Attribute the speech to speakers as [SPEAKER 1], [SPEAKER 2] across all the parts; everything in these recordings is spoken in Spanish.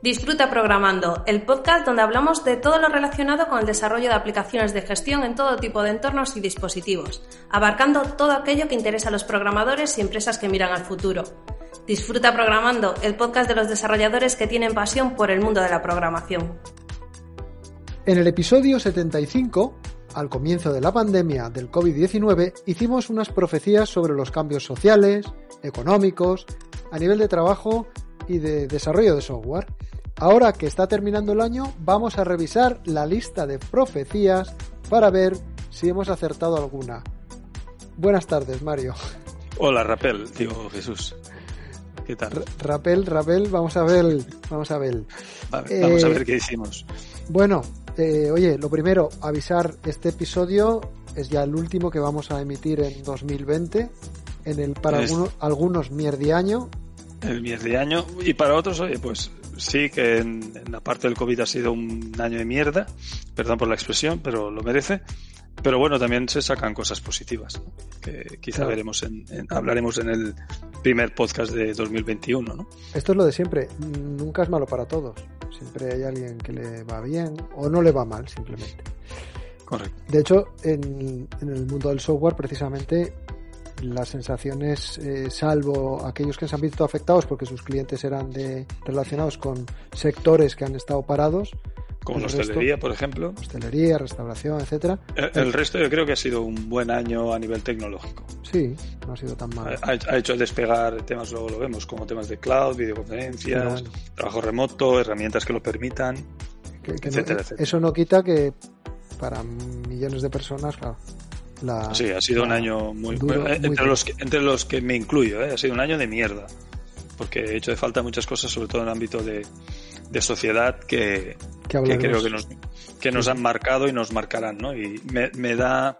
[SPEAKER 1] Disfruta Programando, el podcast donde hablamos de todo lo relacionado con el desarrollo de aplicaciones de gestión en todo tipo de entornos y dispositivos, abarcando todo aquello que interesa a los programadores y empresas que miran al futuro. Disfruta Programando, el podcast de los desarrolladores que tienen pasión por el mundo de la programación.
[SPEAKER 2] En el episodio 75, al comienzo de la pandemia del COVID-19, hicimos unas profecías sobre los cambios sociales, económicos, a nivel de trabajo y de desarrollo de software. Ahora que está terminando el año, vamos a revisar la lista de profecías para ver si hemos acertado alguna. Buenas tardes, Mario.
[SPEAKER 3] Hola, Rapel, digo Jesús. ¿Qué tal?
[SPEAKER 2] R Rapel, Rapel, vamos a ver, vamos a ver.
[SPEAKER 3] Vale, vamos a ver qué hicimos.
[SPEAKER 2] Bueno, eh, oye, lo primero, avisar, este episodio es ya el último que vamos a emitir en 2020, en el para
[SPEAKER 3] Es-
[SPEAKER 2] algunos, algunos mierdiaño,
[SPEAKER 3] El mes de año. Y para otros, oye, pues sí que en, en la parte del COVID ha sido un año de mierda. Perdón por la expresión, pero lo merece. Pero bueno, también se sacan cosas positivas, ¿no? que quizá
[SPEAKER 2] Claro.
[SPEAKER 3] veremos en, en- hablaremos en el primer podcast de 2021, ¿no?
[SPEAKER 2] Esto es lo de siempre, nunca es malo para todos. Siempre hay alguien que le va bien o no le va mal, simplemente.
[SPEAKER 3] Correcto.
[SPEAKER 2] De hecho, en, en el mundo del software, precisamente, las sensaciones, eh, salvo aquellos que se han visto afectados porque sus clientes eran de, relacionados con sectores que han estado parados,
[SPEAKER 3] Como la
[SPEAKER 2] resto-
[SPEAKER 3] hostelería, por ejemplo.
[SPEAKER 2] hostelería, restauración, etcétera.
[SPEAKER 3] El, el resto yo creo que ha sido un buen año a nivel tecnológico.
[SPEAKER 2] Sí, no ha sido tan malo.
[SPEAKER 3] Ha, ha hecho despegar temas, luego lo vemos, como temas de cloud, videoconferencias,
[SPEAKER 2] bueno.
[SPEAKER 3] trabajo remoto, herramientas que lo permitan.
[SPEAKER 2] Que- que no-
[SPEAKER 3] etcétera, etcétera.
[SPEAKER 2] Eso no quita que para millones de personas, claro, la,
[SPEAKER 3] Sí, ha sido un año muy...
[SPEAKER 2] duro,
[SPEAKER 3] muy- eh, entre,
[SPEAKER 2] duro.
[SPEAKER 3] los que, entre los que me incluyo, ¿eh? ha sido un año de mierda. Porque he hecho de falta muchas cosas, sobre todo en el ámbito de, de sociedad, que,
[SPEAKER 2] que
[SPEAKER 3] creo que nos, que nos han marcado y nos marcarán, ¿no? Y me, me da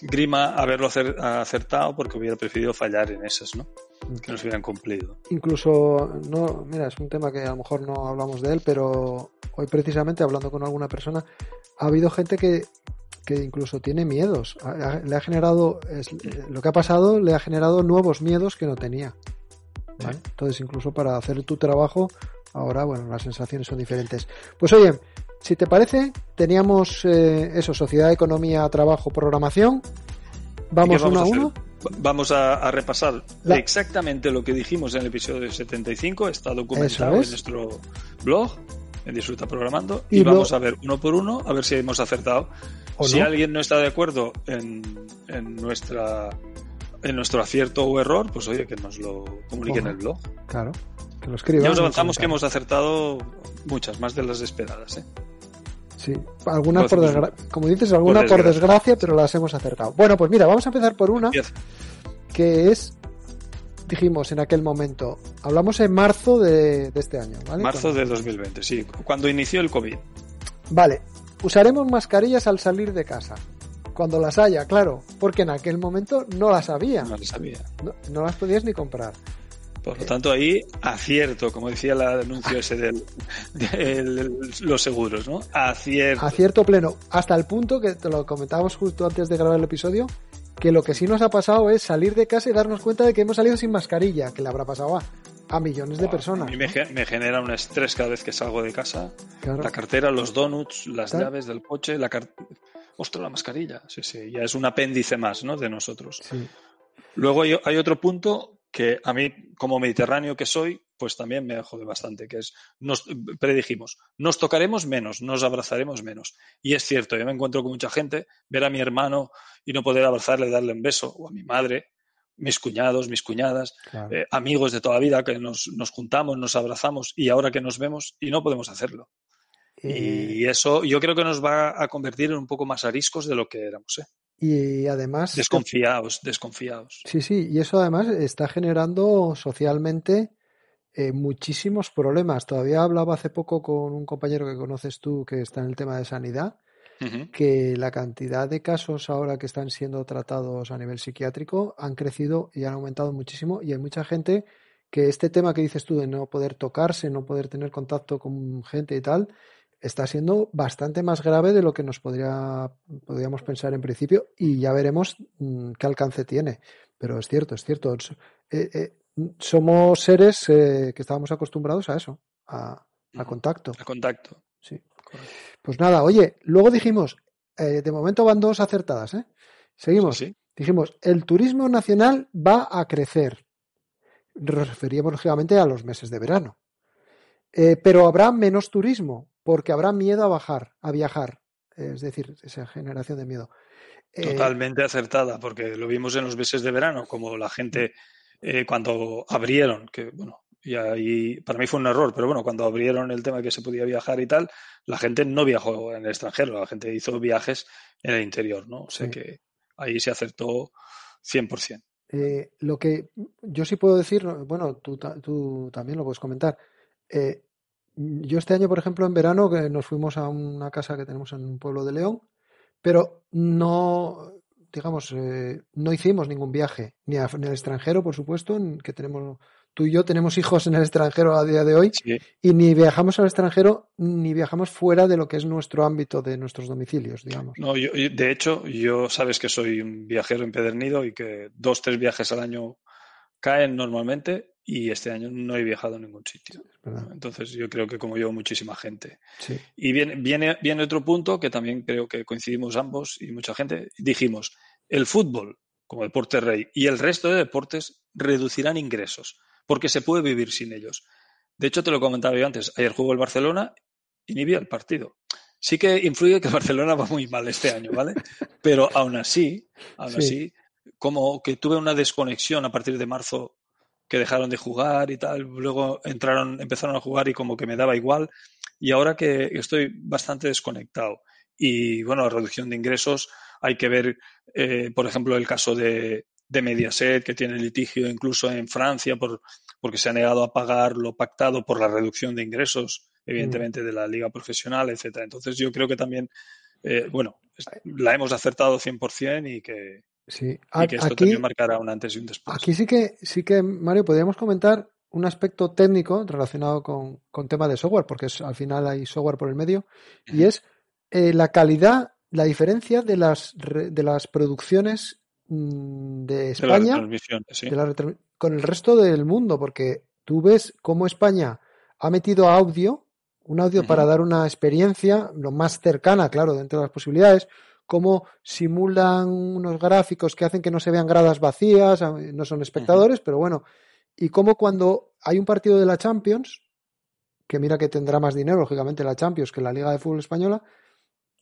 [SPEAKER 3] grima haberlo acer- acertado porque hubiera preferido fallar en esas, ¿no? Que nos hubieran cumplido.
[SPEAKER 2] incluso no mira es un tema que a lo mejor no hablamos de él pero hoy precisamente hablando con alguna persona ha habido gente que que incluso tiene miedos. Le ha generado es- eh, lo que ha pasado le ha generado nuevos miedos que no tenía. ¿vale? entonces incluso para hacer tu trabajo ahora bueno las sensaciones son diferentes. Pues oye si te parece teníamos eh, eso sociedad economía trabajo programación. Vamos
[SPEAKER 3] ¿Y qué
[SPEAKER 2] uno a
[SPEAKER 3] hacer?
[SPEAKER 2] uno.
[SPEAKER 3] Va- Vamos a, a repasar
[SPEAKER 2] La-
[SPEAKER 3] exactamente lo que dijimos en el episodio 75, está documentado
[SPEAKER 2] es.
[SPEAKER 3] en nuestro blog, en Disfruta Programando,
[SPEAKER 2] Y
[SPEAKER 3] y,
[SPEAKER 2] lo-
[SPEAKER 3] vamos a ver uno por uno, a ver si hemos acertado.
[SPEAKER 2] ¿O
[SPEAKER 3] si
[SPEAKER 2] no?
[SPEAKER 3] alguien no está de acuerdo en, en nuestra en nuestro acierto o error, pues oye, que nos lo comunique en el blog.
[SPEAKER 2] claro que lo escriban
[SPEAKER 3] Ya os
[SPEAKER 2] en
[SPEAKER 3] avanzamos que hemos acertado muchas, más de las esperadas. ¿eh?
[SPEAKER 2] Sí, algunas
[SPEAKER 3] Lo
[SPEAKER 2] por desgracia, como dices, alguna por desgracia.
[SPEAKER 3] desgracia.
[SPEAKER 2] pero las hemos acertado. Bueno, pues mira, vamos a empezar por una
[SPEAKER 3] Empieza.
[SPEAKER 2] que es, dijimos en aquel momento, hablamos en marzo de, de este año, ¿vale?
[SPEAKER 3] Marzo de 2020, sí, cuando inició el COVID.
[SPEAKER 2] Vale, usaremos mascarillas al salir de casa. Cuando las haya, claro, porque en aquel momento no las había,
[SPEAKER 3] No lo sabía.
[SPEAKER 2] no, no las podías ni comprar.
[SPEAKER 3] Por lo tanto, ahí acierto, como decía el anuncio ese de los seguros, ¿no? Acierto.
[SPEAKER 2] Acierto pleno, hasta el punto que te lo comentábamos justo antes de grabar el episodio, que lo que sí nos ha pasado es salir de casa y darnos cuenta de que hemos salido sin mascarilla, que le habrá pasado a, a millones de personas.
[SPEAKER 3] A mí me, ge- me genera un estrés cada vez que salgo de casa.
[SPEAKER 2] Claro.
[SPEAKER 3] La cartera, los donuts, las llaves del coche, la car... Ostras, la mascarilla. Sí, sí, ya es un apéndice más, ¿no? De nosotros.
[SPEAKER 2] Sí.
[SPEAKER 3] Luego hay, hay otro punto que a mí, como mediterráneo que soy, pues también me jode bastante, que es, nos predijimos, nos tocaremos menos, nos abrazaremos menos. Y es cierto, yo me encuentro con mucha gente, ver a mi hermano y no poder abrazarle, darle un beso, o a mi madre, mis cuñados, mis cuñadas,
[SPEAKER 2] Claro.
[SPEAKER 3] eh, amigos de toda la vida, que nos, nos juntamos, nos abrazamos y ahora que nos vemos y no podemos hacerlo.
[SPEAKER 2] Eh,
[SPEAKER 3] Y eso yo creo que nos va a convertir en un poco más ariscos de lo que éramos. ¿eh?
[SPEAKER 2] y además
[SPEAKER 3] Desconfiados, desconfiados.
[SPEAKER 2] Sí, sí, y eso además está generando socialmente eh, muchísimos problemas. Todavía hablaba hace poco con un compañero que conoces tú que está en el tema de sanidad, que la cantidad de casos ahora que están siendo tratados a nivel psiquiátrico han crecido y han aumentado muchísimo y hay mucha gente que este tema que dices tú de no poder tocarse, no poder tener contacto con gente y tal, está siendo bastante más grave de lo que nos podría, podríamos pensar en principio y ya veremos mm, qué alcance tiene. Pero es cierto, es cierto. Eh, eh, somos seres eh, que estábamos acostumbrados a eso, a, contacto.
[SPEAKER 3] A contacto.
[SPEAKER 2] Sí. Pues nada, oye, luego dijimos, de momento van dos acertadas, ¿eh? Seguimos. Dijimos, el turismo nacional va a crecer. Nos referíamos lógicamente a los meses de verano. pero habrá menos turismo porque habrá miedo a bajar, a viajar. Es decir, esa generación de miedo.
[SPEAKER 3] Eh, Totalmente acertada, porque lo vimos en los meses de verano, como la gente eh, cuando abrieron, que bueno, y ahí para mí fue un error, pero bueno, cuando abrieron el tema de que se podía viajar y tal, la gente no viajó en el extranjero, la gente hizo viajes en el interior, ¿no? O sea que ahí se acertó 100%.
[SPEAKER 2] Eh, lo que yo sí puedo decir, bueno, tú, tú también lo puedes comentar, eh, yo este año, por ejemplo, en verano, que nos fuimos a una casa que tenemos en un pueblo de León, pero no, digamos, eh, no hicimos ningún viaje, ni en el extranjero, por supuesto, que tenemos, tú y yo tenemos hijos en el extranjero a día de hoy, y ni viajamos al extranjero, ni viajamos fuera de lo que es nuestro ámbito de nuestros domicilios, digamos.
[SPEAKER 3] No, yo, de hecho, yo sabes que soy un viajero empedernido y que dos, tres viajes al año caen normalmente y este año no he viajado a ningún sitio. Entonces yo creo que como yo muchísima gente. Y viene, viene, viene otro punto que también creo que coincidimos ambos y mucha gente. Dijimos, el fútbol como deporte rey y el resto de deportes reducirán ingresos porque se puede vivir sin ellos. De hecho, te lo comentaba yo antes, ayer jugó el Barcelona y ni vi el partido. Sí que influye que el Barcelona va muy mal este año, ¿vale? Pero aún así, aún así, como que tuve una desconexión a partir de marzo que dejaron de jugar y tal, luego entraron, empezaron a jugar y como que me daba igual y ahora que estoy bastante desconectado y bueno, la reducción de ingresos hay que ver, eh, por ejemplo, el caso de, de Mediaset que tiene litigio incluso en Francia por, porque se ha negado a pagar lo pactado por la reducción de ingresos, evidentemente, de la liga profesional, etcétera. Entonces yo creo que también, eh, bueno, la hemos acertado 100% y que,
[SPEAKER 2] Sí,
[SPEAKER 3] y que esto también marcará un antes y un después.
[SPEAKER 2] Aquí sí que, sí que, Mario, podríamos comentar un aspecto técnico relacionado con, con tema de software, porque al final hay software por el medio, y es eh, la calidad, la diferencia de las, de las producciones mm, de España con el resto del mundo, porque tú ves cómo España ha metido audio, un audio para dar una experiencia lo más cercana, claro, dentro de las posibilidades, cómo simulan unos gráficos que hacen que no se vean gradas vacías, no son espectadores, pero bueno, y cómo cuando hay un partido de la Champions, que mira que tendrá más dinero, lógicamente, la Champions que la Liga de Fútbol Española,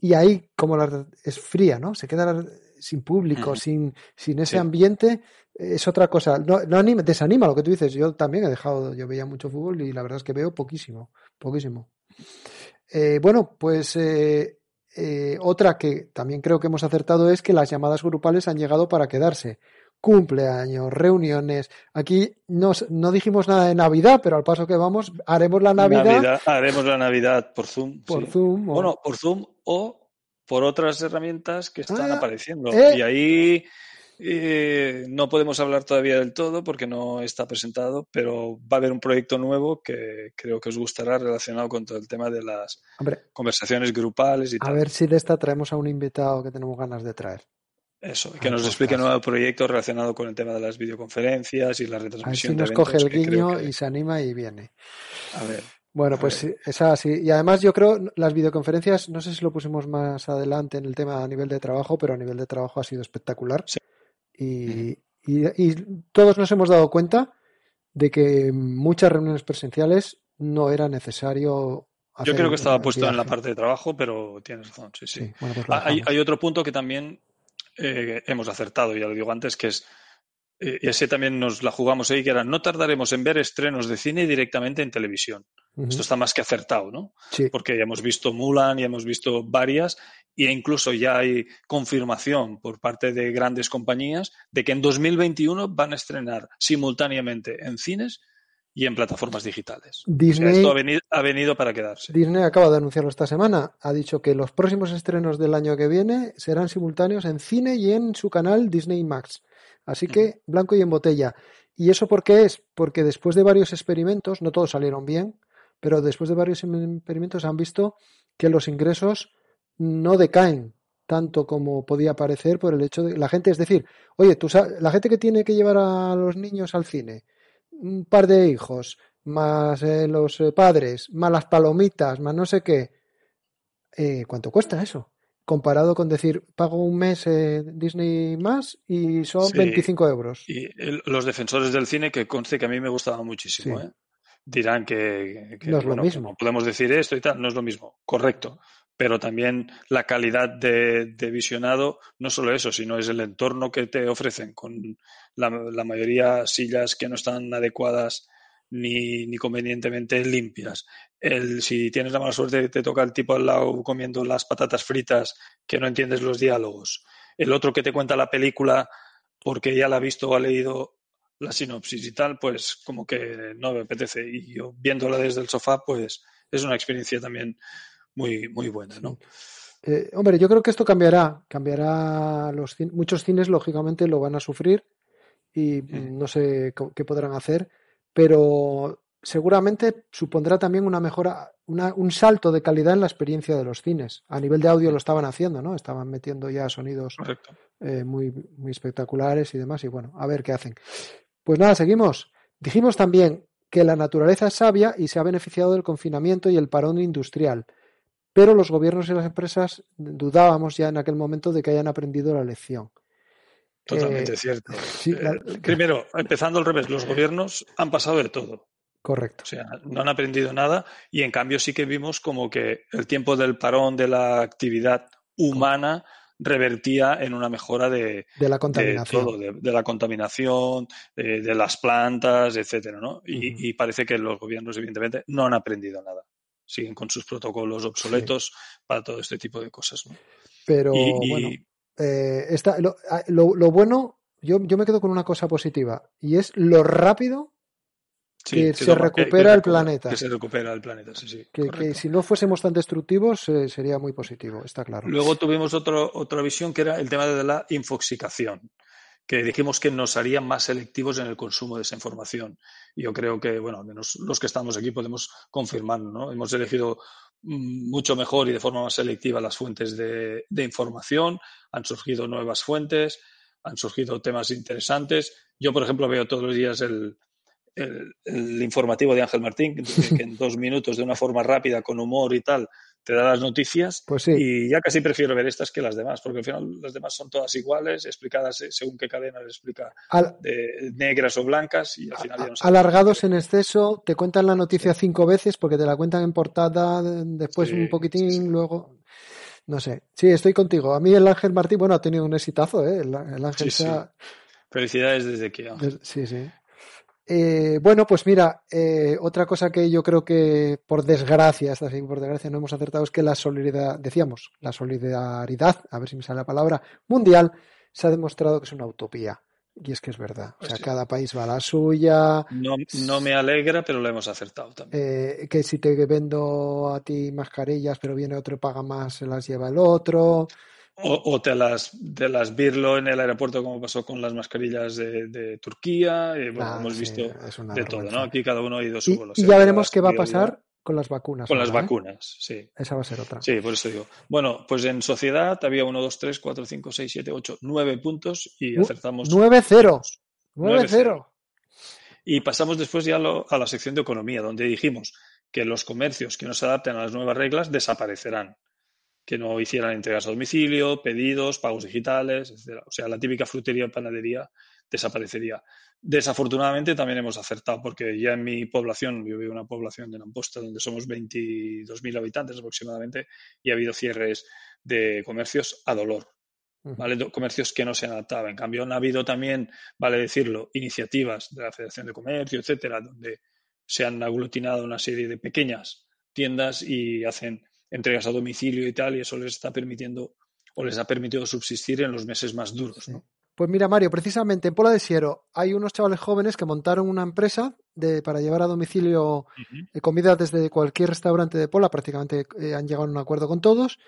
[SPEAKER 2] y ahí como la, es fría, ¿no? Se queda sin público, sin, sin ese ambiente, es otra cosa. No, no anima, desanima lo que tú dices. Yo también he dejado, yo veía mucho fútbol y la verdad es que veo poquísimo, poquísimo. Eh, bueno, pues eh, eh, otra que también creo que hemos acertado es que las llamadas grupales han llegado para quedarse. Cumpleaños, reuniones. Aquí no dijimos nada de Navidad, pero al paso que vamos, haremos la Navidad.
[SPEAKER 3] haremos la Navidad por Zoom.
[SPEAKER 2] Por Zoom.
[SPEAKER 3] Bueno, por Zoom o por otras herramientas que están ah, apareciendo. Eh. Y ahí eh, no podemos hablar todavía del todo porque no está presentado, pero va a haber un proyecto nuevo que creo que os gustará relacionado con todo el tema de las conversaciones grupales y
[SPEAKER 2] a ver si de esta traemos a un invitado que tenemos ganas de traer.
[SPEAKER 3] Eso, que nos explique un nuevo proyecto relacionado con el tema de las videoconferencias y la retransmisión.
[SPEAKER 2] A ver si nos coge el guiño y se anima y viene.
[SPEAKER 3] A ver.
[SPEAKER 2] Bueno, pues es así. Y además yo creo las videoconferencias, no sé si lo pusimos más adelante en el tema a nivel de trabajo, pero a nivel de trabajo ha sido espectacular. Sí. Y, todos nos hemos dado cuenta de que muchas reuniones presenciales no era necesario.
[SPEAKER 3] Hacer Yo creo que estaba puesto en la parte de trabajo, pero tienes razón, sí, sí. Pues ah, hay, otro punto que también eh, hemos acertado, ya lo digo antes, que es, eh, y ese también nos la jugamos ahí, que era no tardaremos en ver estrenos de cine directamente en televisión. Esto está más que acertado, ¿no?
[SPEAKER 2] Sí.
[SPEAKER 3] Porque ya hemos visto Mulan, ya hemos visto varias, e incluso ya hay confirmación por parte de grandes compañías de que en 2021 van a estrenar simultáneamente en cines y en plataformas digitales.
[SPEAKER 2] Disney,
[SPEAKER 3] esto ha venido, para quedarse.
[SPEAKER 2] Disney acaba de anunciarlo esta semana. Ha dicho que los próximos estrenos del año que viene serán simultáneos en cine y en su canal Disney Max. Así que blanco y en botella. ¿Y eso por qué es? Porque después de varios experimentos, no todos salieron bien, pero después de varios experimentos han visto que los ingresos no decaen tanto como podía parecer por el hecho de la gente, es decir, oye, tú la gente que tiene que llevar a los niños al cine, un par de hijos, más eh, los eh, padres, más las palomitas, más no sé qué. Eh, ¿Cuánto cuesta eso? Comparado con decir, pago un mes Disney más y son 25 euros.
[SPEAKER 3] Y los defensores del cine, que conste que a mí me gustaba muchísimo, dirán que,
[SPEAKER 2] no es lo mismo.
[SPEAKER 3] podemos decir esto y tal, no es lo mismo. Correcto pero también la calidad de, visionado, no solo eso, sino es el entorno que te ofrecen, con la, mayoría sillas que no están adecuadas ni, convenientemente limpias. El, si tienes la mala suerte, te toca el tipo al lado comiendo las patatas fritas que no entiendes los diálogos. El otro que te cuenta la película porque ya la ha visto o ha leído la sinopsis y tal, pues como que no me apetece. Y yo viéndola desde el sofá, pues es una experiencia también muy, muy buena, ¿no?
[SPEAKER 2] Eh, hombre, yo creo que esto cambiará, cambiará los muchos cines lógicamente lo van a sufrir y no sé qué podrán hacer, pero seguramente supondrá también una mejora, un salto de calidad en la experiencia de los cines. A nivel de audio lo estaban haciendo, ¿no? Estaban metiendo ya sonidos eh, muy, muy espectaculares y demás, y bueno, a ver qué hacen. Pues nada, seguimos. Dijimos también que la naturaleza es sabia y se ha beneficiado del confinamiento y el parón industrial pero los gobiernos y las empresas dudábamos ya en aquel momento de que hayan aprendido la lección.
[SPEAKER 3] Totalmente eh, cierto. Eh, primero, empezando al revés, los gobiernos han pasado de todo.
[SPEAKER 2] Correcto.
[SPEAKER 3] O sea, no han aprendido nada y en cambio sí que vimos como que el tiempo del parón de la actividad humana revertía en una mejora de,
[SPEAKER 2] la contaminación,
[SPEAKER 3] de, la contaminación, de, las plantas, etcétera, ¿no? y, parece que los gobiernos evidentemente no han aprendido nada siguen con sus protocolos obsoletos para todo este tipo de cosas.
[SPEAKER 2] Pero bueno, eh, lo, bueno, yo, yo me quedo con una cosa positiva y es lo rápido que, se recupera el planeta.
[SPEAKER 3] Que se recupera el planeta, sí, sí.
[SPEAKER 2] Que, si no fuésemos tan destructivos eh, sería muy positivo, está claro.
[SPEAKER 3] Luego tuvimos otro, otra visión que era el tema de la infoxicación que dijimos que nos harían más selectivos en el consumo de esa información. Yo creo que, bueno, al menos los que estamos aquí podemos confirmarlo, ¿no? Hemos elegido mm, mucho mejor y de forma más selectiva las fuentes de, información, han surgido nuevas fuentes, han surgido temas interesantes. Yo, por ejemplo, veo todos los días el, el informativo de Ángel Martín, que en dos minutos, de una forma rápida, con humor y tal, te da las noticias
[SPEAKER 2] pues sí.
[SPEAKER 3] y ya casi prefiero ver estas que las demás, porque al final las demás son todas iguales, explicadas según qué cadena les explica, de negras o blancas y al final ya no
[SPEAKER 2] Alargados en exceso, te cuentan la noticia cinco veces porque te la cuentan en portada, después un poquitín, luego... No sé, sí, estoy contigo. A mí el Ángel Martín, bueno, ha tenido un exitazo, ¿eh? El, Ángel
[SPEAKER 3] Felicidades desde que.
[SPEAKER 2] Sí, sí. Eh, bueno, pues mira, eh, otra cosa que yo creo que por desgracia, esta sí, por desgracia no hemos acertado es que la solidaridad, decíamos, la solidaridad, a ver si me sale la palabra, mundial, se ha demostrado que es una utopía. Y es que es verdad. O sea, cada país va a la suya.
[SPEAKER 3] No, me alegra, pero lo hemos acertado también.
[SPEAKER 2] Eh, que si te vendo a ti mascarillas, pero viene otro y paga más, se las lleva el otro.
[SPEAKER 3] O, te las, te las birlo en el aeropuerto como pasó con las mascarillas de, Turquía. Eh, bueno, ah, hemos visto de todo, ¿no? Aquí cada uno ha ido su
[SPEAKER 2] Y, ya veremos qué va a pasar con las vacunas.
[SPEAKER 3] Con las vacunas, sí.
[SPEAKER 2] Esa va a ser otra.
[SPEAKER 3] Sí, por eso digo. Bueno, pues en sociedad había 1, 2, 3, 4, 5, 6, 7, 8, 9 puntos y acertamos.
[SPEAKER 2] 9-0. 9-0.
[SPEAKER 3] Y pasamos después ya a la sección de economía, donde dijimos que los comercios que no se adapten a las nuevas reglas desaparecerán que no hicieran entregas a domicilio, pedidos, pagos digitales, etc. O sea, la típica frutería y panadería desaparecería. Desafortunadamente también hemos acertado, porque ya en mi población, yo vivo en una población de Namposta donde somos 22.000 habitantes aproximadamente, y ha habido cierres de comercios a dolor. ¿vale? Comercios que no se han adaptado. En cambio, han habido también, vale decirlo, iniciativas de la Federación de Comercio, etcétera, donde se han aglutinado una serie de pequeñas tiendas y hacen entregas a domicilio y tal, y eso les está permitiendo o les ha permitido subsistir en los meses más duros.
[SPEAKER 2] Pues mira, Mario, precisamente en Pola de Siero hay unos chavales jóvenes que montaron una empresa de, para llevar a domicilio uh comida desde cualquier restaurante de Pola, prácticamente eh, han llegado a un acuerdo con todos,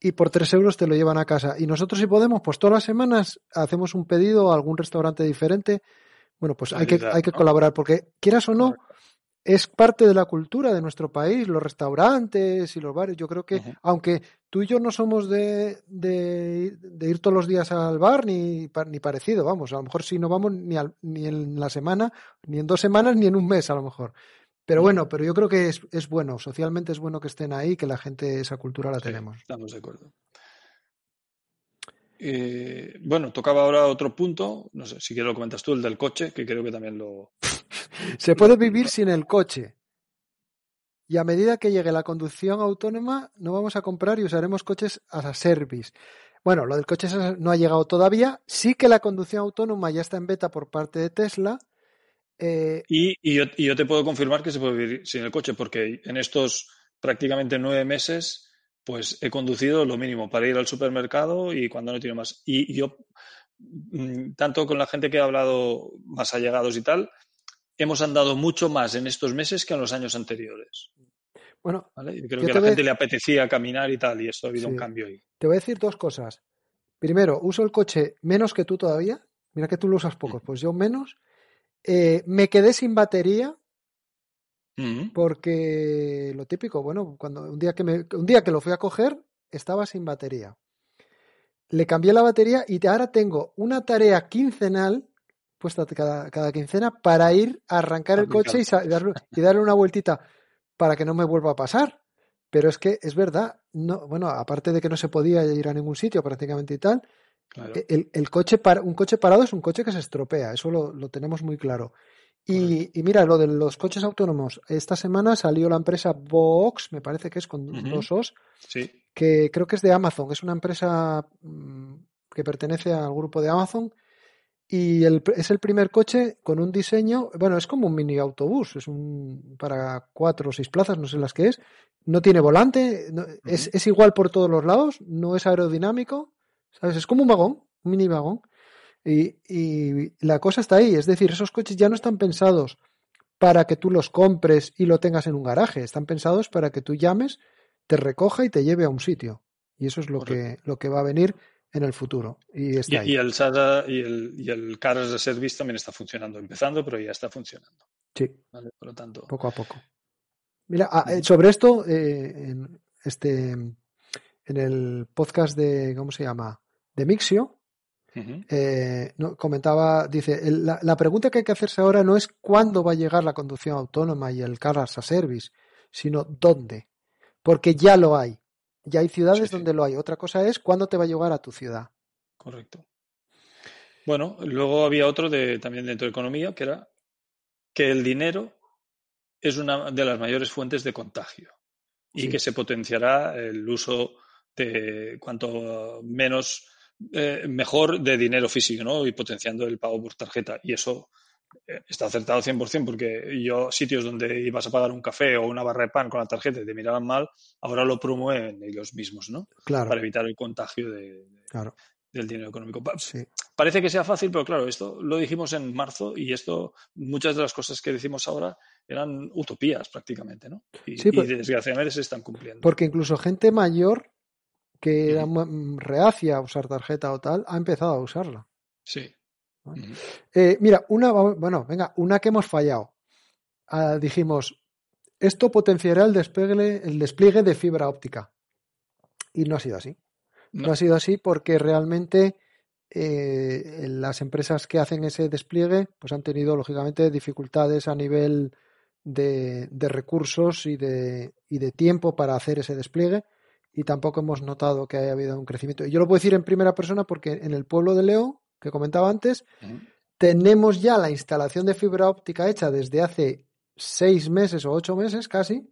[SPEAKER 2] y por tres euros te lo llevan a casa. Y nosotros, si podemos, pues todas las semanas hacemos un pedido a algún restaurante diferente. Bueno, pues hay que, hay que colaborar, porque quieras o no, es parte de la cultura de nuestro país, los restaurantes y los bares. Yo creo que, aunque tú y yo no somos de, de, ir todos los días al bar ni, ni parecido, vamos, a lo mejor si no vamos ni, ni en la semana, ni en dos semanas, ni en un mes a lo mejor. Pero bueno, pero yo creo que es, es bueno, socialmente es bueno que estén ahí, que la gente, esa cultura la tenemos.
[SPEAKER 3] Estamos de acuerdo. Eh, bueno, tocaba ahora otro punto, no sé si quieres lo comentas tú, el del coche, que creo que también lo...
[SPEAKER 2] Se puede vivir sin el coche. Y a medida que llegue la conducción autónoma, no vamos a comprar y usaremos coches a service. Bueno, lo del coche no ha llegado todavía. Sí que la conducción autónoma ya está en beta por parte de Tesla.
[SPEAKER 3] Eh, y, yo, te puedo confirmar que se puede vivir sin el coche, porque en estos prácticamente nueve meses, pues he conducido lo mínimo para ir al supermercado y cuando no tiene más. Y yo, mm, tanto con la gente que ha hablado más allegados y tal, hemos andado mucho más en estos meses que en los años anteriores.
[SPEAKER 2] Bueno,
[SPEAKER 3] creo que a la gente le apetecía caminar y tal, y eso ha habido un cambio ahí.
[SPEAKER 2] Te voy a decir dos cosas. Primero, uso el coche menos que tú todavía. Mira que tú lo usas poco, pues yo menos. Eh, me quedé sin batería mm. porque lo típico, bueno, cuando un día que me, un día que lo fui a coger estaba sin batería. Le cambié la batería y ahora tengo una tarea quincenal puesta cada, cada quincena para ir a arrancar el coche y, darle, una vueltita para que no me vuelva a pasar. Pero es que es verdad, no, bueno, aparte de que no se podía ir a ningún sitio prácticamente y tal, e, el, coche para, un coche parado es un coche que se estropea, eso lo, tenemos muy claro. Y, mira, lo de los coches autónomos, esta semana salió la empresa Vox, me parece que es con dos Os, que creo que es de Amazon, es una empresa mm, que pertenece al grupo de Amazon y es el primer coche con un diseño, bueno, es como un mini autobús, es un para cuatro o seis plazas, no sé las que es, no tiene volante, es, es, igual por todos los lados, no es aerodinámico, ¿Sabes? Es como un vagón, un mini vagón. Y, y, la cosa está ahí. Es decir, esos coches ya no están pensados para que tú los compres y lo tengas en un garaje. Están pensados para que tú llames, te recoja y te lleve a un sitio. Y eso es lo, que, lo que va a venir en el futuro. Y, está
[SPEAKER 3] y, el SADA y el, y el Cars de Service también está funcionando, empezando, pero ya está funcionando.
[SPEAKER 2] Sí. Por lo tanto. Poco a poco. Mira, ah, eh, sobre esto, eh, en, este, en el podcast de, ¿cómo se llama? de Mixio, eh, comentaba, dice, la, pregunta que hay que hacerse ahora no es cuándo va a llegar la conducción autónoma y el car as a service, sino dónde, porque ya lo hay. Ya hay ciudades donde lo hay. Otra cosa es cuándo te va a llegar a tu ciudad.
[SPEAKER 3] Correcto. Bueno, luego había otro de, también dentro de economía, que era que el dinero es una de las mayores fuentes de contagio y que se potenciará el uso de cuanto menos eh, mejor de dinero físico, ¿no? Y potenciando el pago por tarjeta. Y eso eh, está acertado 100% porque yo, sitios donde ibas a pagar un café o una barra de pan con la tarjeta y te miraban mal, ahora lo promueven ellos mismos, ¿no?
[SPEAKER 2] Claro.
[SPEAKER 3] Para evitar el contagio de, del dinero económico. Parece que sea fácil, pero claro, esto lo dijimos en marzo y esto, muchas de las cosas que decimos ahora eran utopías prácticamente, ¿no? Y, y pues desgraciadamente se están cumpliendo.
[SPEAKER 2] Porque incluso gente mayor que era reacia a usar tarjeta o tal, ha empezado a usarla.
[SPEAKER 3] Sí.
[SPEAKER 2] Eh, mira, una, bueno, venga, una que hemos fallado. Ah, dijimos, esto potenciará el despliegue, el despliegue de fibra óptica. Y no ha sido así. No, ha sido así porque realmente eh, las empresas que hacen ese despliegue pues han tenido, lógicamente, dificultades a nivel de, de recursos y de, y de tiempo para hacer ese despliegue y tampoco hemos notado que haya habido un crecimiento. Y yo lo puedo decir en primera persona porque en el pueblo de León, que comentaba antes, tenemos ya la instalación de fibra óptica hecha desde hace seis meses o ocho meses casi,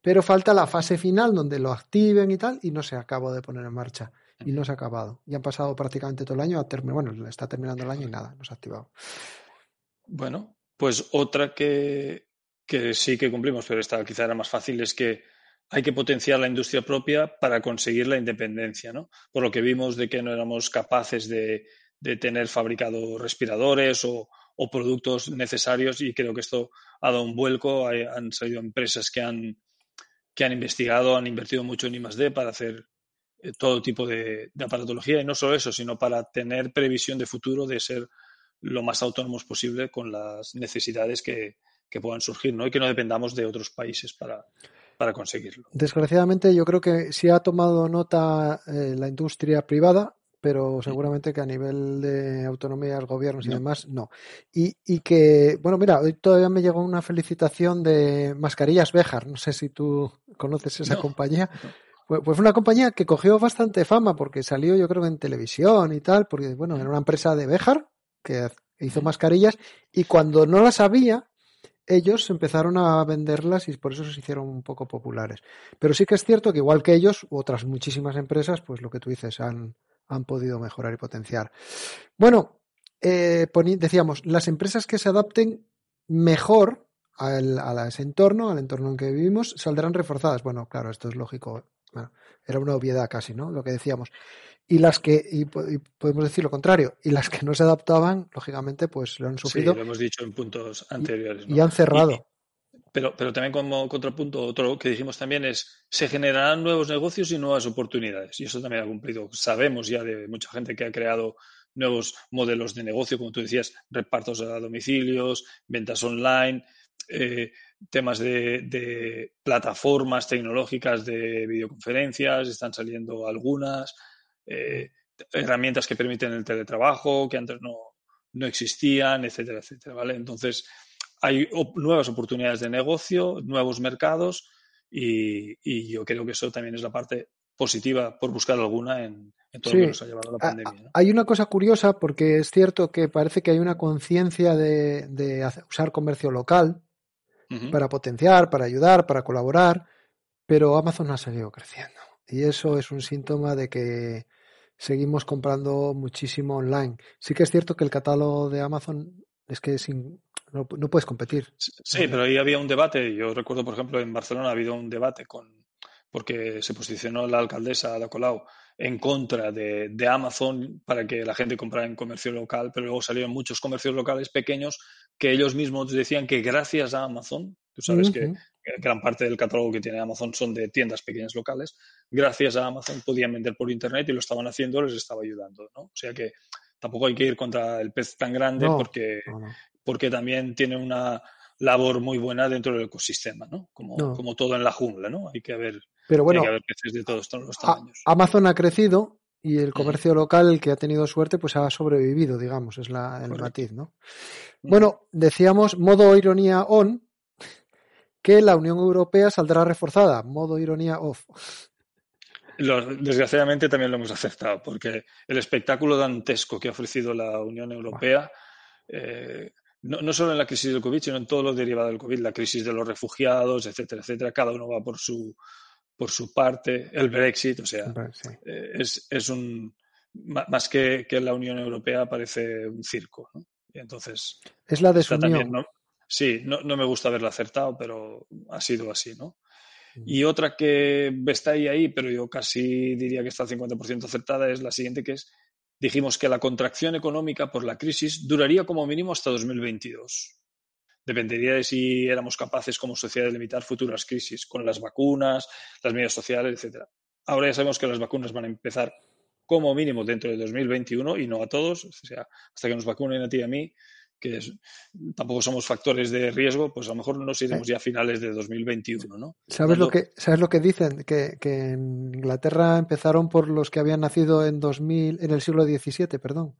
[SPEAKER 2] pero falta la fase final donde lo activen y tal, y no se acabó de poner en marcha. Y no se ha acabado. Y han pasado prácticamente todo el año a terminar. Bueno, está terminando el año y nada, no se ha activado.
[SPEAKER 3] Bueno, pues otra que, que sí que cumplimos, pero esta quizá era más fácil, es que hay que potenciar la industria propia para conseguir la independencia, ¿no? Por lo que vimos de que no éramos capaces de, de tener fabricados respiradores o, productos necesarios y creo que esto ha dado un vuelco. han salido empresas que han, que han investigado, han invertido mucho en I+.D. para hacer eh, todo tipo de, aparatología y no solo eso, sino para tener previsión de futuro de ser lo más autónomos posible con las necesidades que, puedan surgir ¿no? y que no dependamos de otros países para, para conseguirlo.
[SPEAKER 2] Desgraciadamente, yo creo que sí ha tomado nota eh, la industria privada, pero seguramente que a nivel de autonomía, gobiernos y demás, no. Y, y, que, bueno, mira, hoy todavía me llegó una felicitación de Mascarillas Bejar. No sé si tú conoces esa compañía. Pues, fue una compañía que cogió bastante fama porque salió yo creo en televisión y tal, porque bueno, era una empresa de Bejar que hizo mascarillas y cuando no las había, ellos empezaron a venderlas y por eso se hicieron un poco populares. Pero sí que es cierto que igual que ellos, otras muchísimas empresas, pues lo que tú dices, han, han podido mejorar y potenciar. Bueno, eh, decíamos, las empresas que se adapten mejor al, a ese entorno, al entorno en que vivimos, saldrán reforzadas. Bueno, claro, esto es lógico bueno, era una obviedad casi, ¿no? Lo que decíamos. Y las que, y, podemos decir lo contrario, y las que no se adaptaban, lógicamente, pues lo han sufrido.
[SPEAKER 3] Sí, lo hemos dicho en puntos anteriores.
[SPEAKER 2] Y, han cerrado.
[SPEAKER 3] pero, pero también como contrapunto, otro que dijimos también es, se generarán nuevos negocios y nuevas oportunidades. Y eso también ha cumplido. Sabemos ya de mucha gente que ha creado nuevos modelos de negocio, como tú decías, repartos a domicilios, ventas online, eh, temas de, plataformas tecnológicas de videoconferencias, están saliendo algunas, eh, herramientas que permiten el teletrabajo, que antes no, no existían, etcétera, etcétera, ¿vale? Entonces, hay nuevas oportunidades de negocio, nuevos mercados y, yo creo que eso también es la parte positiva, por buscar alguna, en, todo lo que nos ha llevado la pandemia.
[SPEAKER 2] Hay una cosa curiosa porque es cierto que parece que hay una conciencia de, de usar comercio local, para potenciar, para ayudar, para colaborar, pero Amazon ha seguido creciendo. Y eso es un síntoma de que seguimos comprando muchísimo online. Sí que es cierto que el catálogo de Amazon es que sin, no, puedes competir.
[SPEAKER 3] Sí, pero ahí había un debate. Yo recuerdo, por ejemplo, en Barcelona ha habido un debate con porque se posicionó la alcaldesa Ada Colau en contra de, Amazon para que la gente comprara en comercio local, pero luego salieron muchos comercios locales pequeños que ellos mismos decían que gracias a Amazon, tú sabes que gran parte del catálogo que tiene Amazon son de tiendas pequeñas locales, gracias a Amazon podían vender por Internet y lo estaban haciendo, les estaba ayudando. ¿no? O sea que tampoco hay que ir contra el pez tan grande porque, porque también tiene una labor muy buena dentro del ecosistema, ¿no? Como, como todo en la jungla, ¿no? Hay que haber,
[SPEAKER 2] Pero bueno,
[SPEAKER 3] peces de todos los tamaños.
[SPEAKER 2] Amazon ha crecido y el comercio local, el que ha tenido suerte, pues ha sobrevivido, digamos, es la, el matiz, ¿no? Bueno, decíamos modo ironía on, que la Unión Europea saldrá reforzada, modo ironía off.
[SPEAKER 3] desgraciadamente también lo hemos aceptado, porque el espectáculo dantesco que ha ofrecido la Unión Europea, eh, no, no, solo en la crisis del COVID, sino en todo lo derivado del COVID, la crisis de los refugiados, etcétera, etcétera, cada uno va por su, por su parte, el Brexit, o sea, eh, es, es, un más que, que, la Unión Europea parece un circo, ¿no? Y entonces
[SPEAKER 2] es la desunión.
[SPEAKER 3] ¿no? Sí, no, no, me gusta haberla acertado, pero ha sido así, ¿no? Mm. Y otra que está ahí, ahí, pero yo casi diría que está al 50% acertada, es la siguiente, que es, dijimos que la contracción económica por la crisis duraría como mínimo hasta 2022 dependería de si éramos capaces como sociedad de limitar futuras crisis con las vacunas, las medidas sociales, etcétera. Ahora ya sabemos que las vacunas van a empezar como mínimo dentro de 2021 y no a todos, o sea, hasta que nos vacunen a ti y a mí, que tampoco somos factores de riesgo, pues a lo mejor nos iremos ya a finales de 2021, ¿no?
[SPEAKER 2] ¿Sabes, lo, que, ¿sabes lo que dicen? Que, que, en Inglaterra empezaron por los que habían nacido en 2000, en el siglo XVII, perdón.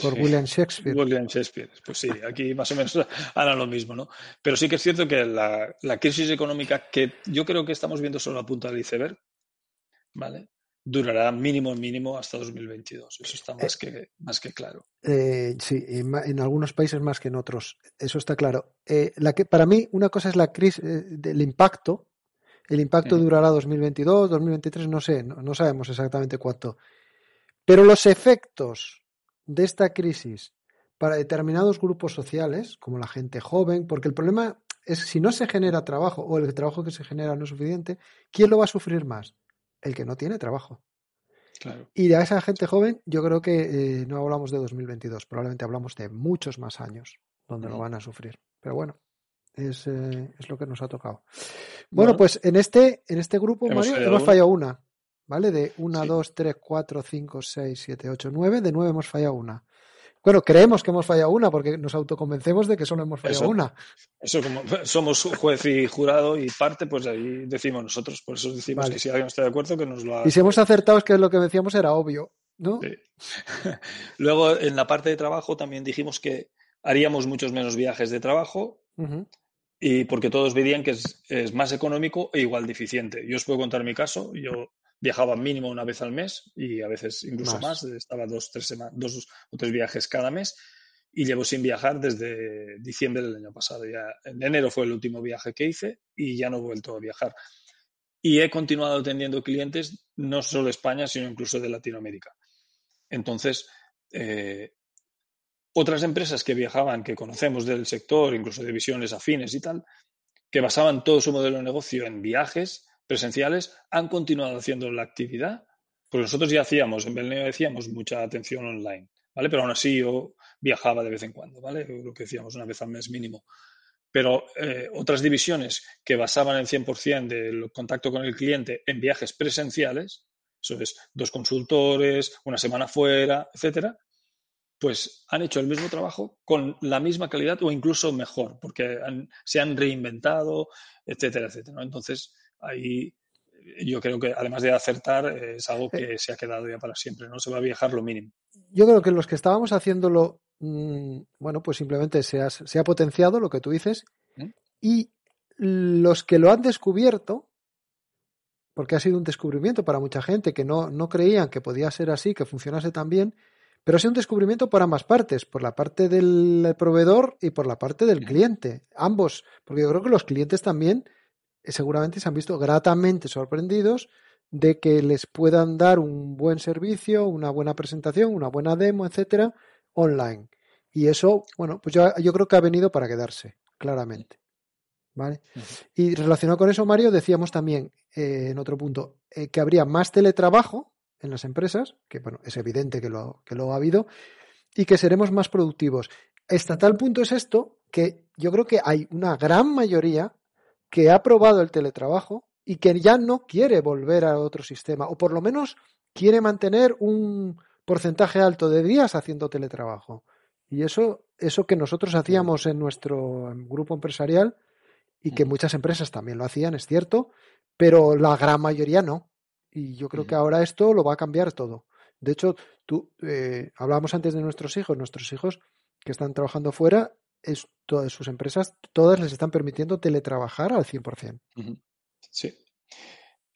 [SPEAKER 2] Por William Shakespeare.
[SPEAKER 3] William Shakespeare. Pues sí, aquí más o menos harán lo mismo, ¿no? Pero sí que es cierto que la, crisis económica, que yo creo que estamos viendo solo la punta del iceberg, ¿vale? Durará mínimo, mínimo hasta 2022. Eso está más, que, más que claro.
[SPEAKER 2] Eh, sí, en, algunos países más que en otros. Eso está claro. Eh, la que, para mí, una cosa es la crisis, eh, del impacto. El impacto durará 2022, 2023, no sé, no sabemos exactamente cuánto. Pero los efectos de esta crisis para determinados grupos sociales, como la gente joven, porque el problema es si no se genera trabajo o el trabajo que se genera no es suficiente, ¿quién lo va a sufrir más? El que no tiene trabajo. Y a esa gente joven, yo creo que eh, no hablamos de 2022, probablemente hablamos de muchos más años donde lo van a sufrir. Pero bueno, es, eh, es lo que nos ha tocado. Bueno, pues en este, en este grupo, hemos Mario, fallado hemos fallado una. ¿Vale? De 1, 2, 3, 4, 5, 6, 7, 8, 9. De 9 hemos fallado una. Bueno, creemos que hemos fallado una porque nos autoconvencemos de que solo hemos fallado una.
[SPEAKER 3] Eso como somos juez y jurado y parte, pues ahí decimos nosotros. Por eso decimos que si alguien está de acuerdo, que nos lo haga.
[SPEAKER 2] Y si hemos acertado es que lo que decíamos era obvio, ¿no? Sí.
[SPEAKER 3] Luego, en la parte de trabajo también dijimos que haríamos muchos menos viajes de trabajo y porque todos verían que es, es, más económico e igual de eficiente. Yo os puedo contar mi caso. Yo viajaba mínimo una vez al mes y a veces incluso más, estaba dos, tres semanas, dos o tres viajes cada mes y llevo sin viajar desde diciembre del año pasado. Ya en enero fue el último viaje que hice y ya no he vuelto a viajar. Y he continuado atendiendo clientes no solo de España, sino incluso de Latinoamérica. Entonces, eh, otras empresas que viajaban, que conocemos del sector, incluso de visiones afines y tal, que basaban todo su modelo de negocio en viajes, presenciales han continuado haciendo la actividad, porque nosotros ya hacíamos, en Belneo decíamos mucha atención online, ¿vale? Pero aún así yo viajaba de vez en cuando, ¿vale? Lo que decíamos una vez al mes mínimo. Pero eh, otras divisiones que basaban el 100% del contacto con el cliente en viajes presenciales, eso es, dos consultores, una semana fuera, etcétera, pues han hecho el mismo trabajo con la misma calidad o incluso mejor, porque se han reinventado, etcétera, etcétera. Entonces, ahí yo creo que además de acertar es algo eh. que se ha quedado ya para siempre, no se va a viajar lo mínimo.
[SPEAKER 2] Yo creo que los que estábamos haciéndolo, mm, bueno, pues simplemente se ha, se ha, potenciado lo que tú dices ¿Mm? y los que lo han descubierto, porque ha sido un descubrimiento para mucha gente que no, no creían que podía ser así, que funcionase tan bien, pero ha sido un descubrimiento por ambas partes, por la parte del proveedor y por la parte del ¿Mm? cliente, ambos, porque yo creo que los clientes también eh, seguramente se han visto gratamente sorprendidos de que les puedan dar un buen servicio, una buena presentación, una buena demo, etcétera, online. Y eso, bueno, pues yo, yo creo que ha venido para quedarse, claramente. ¿Vale? Y relacionado con eso, Mario, decíamos también eh, en otro punto eh, que habría más teletrabajo en las empresas, que bueno, es evidente que lo, que lo ha habido, y que seremos más productivos. Hasta tal punto es esto que yo creo que hay una gran mayoría que ha probado el teletrabajo y que ya no quiere volver a otro sistema, o por lo menos quiere mantener un porcentaje alto de días haciendo teletrabajo. Y eso, eso que nosotros hacíamos en nuestro grupo empresarial y que muchas empresas también lo hacían, es cierto, pero la gran mayoría no. Y yo creo que ahora esto lo va a cambiar todo. De hecho, tú eh, hablábamos antes de nuestros hijos, nuestros hijos que están trabajando fuera es, todas sus empresas, todas les están permitiendo teletrabajar al 100%.
[SPEAKER 3] Sí.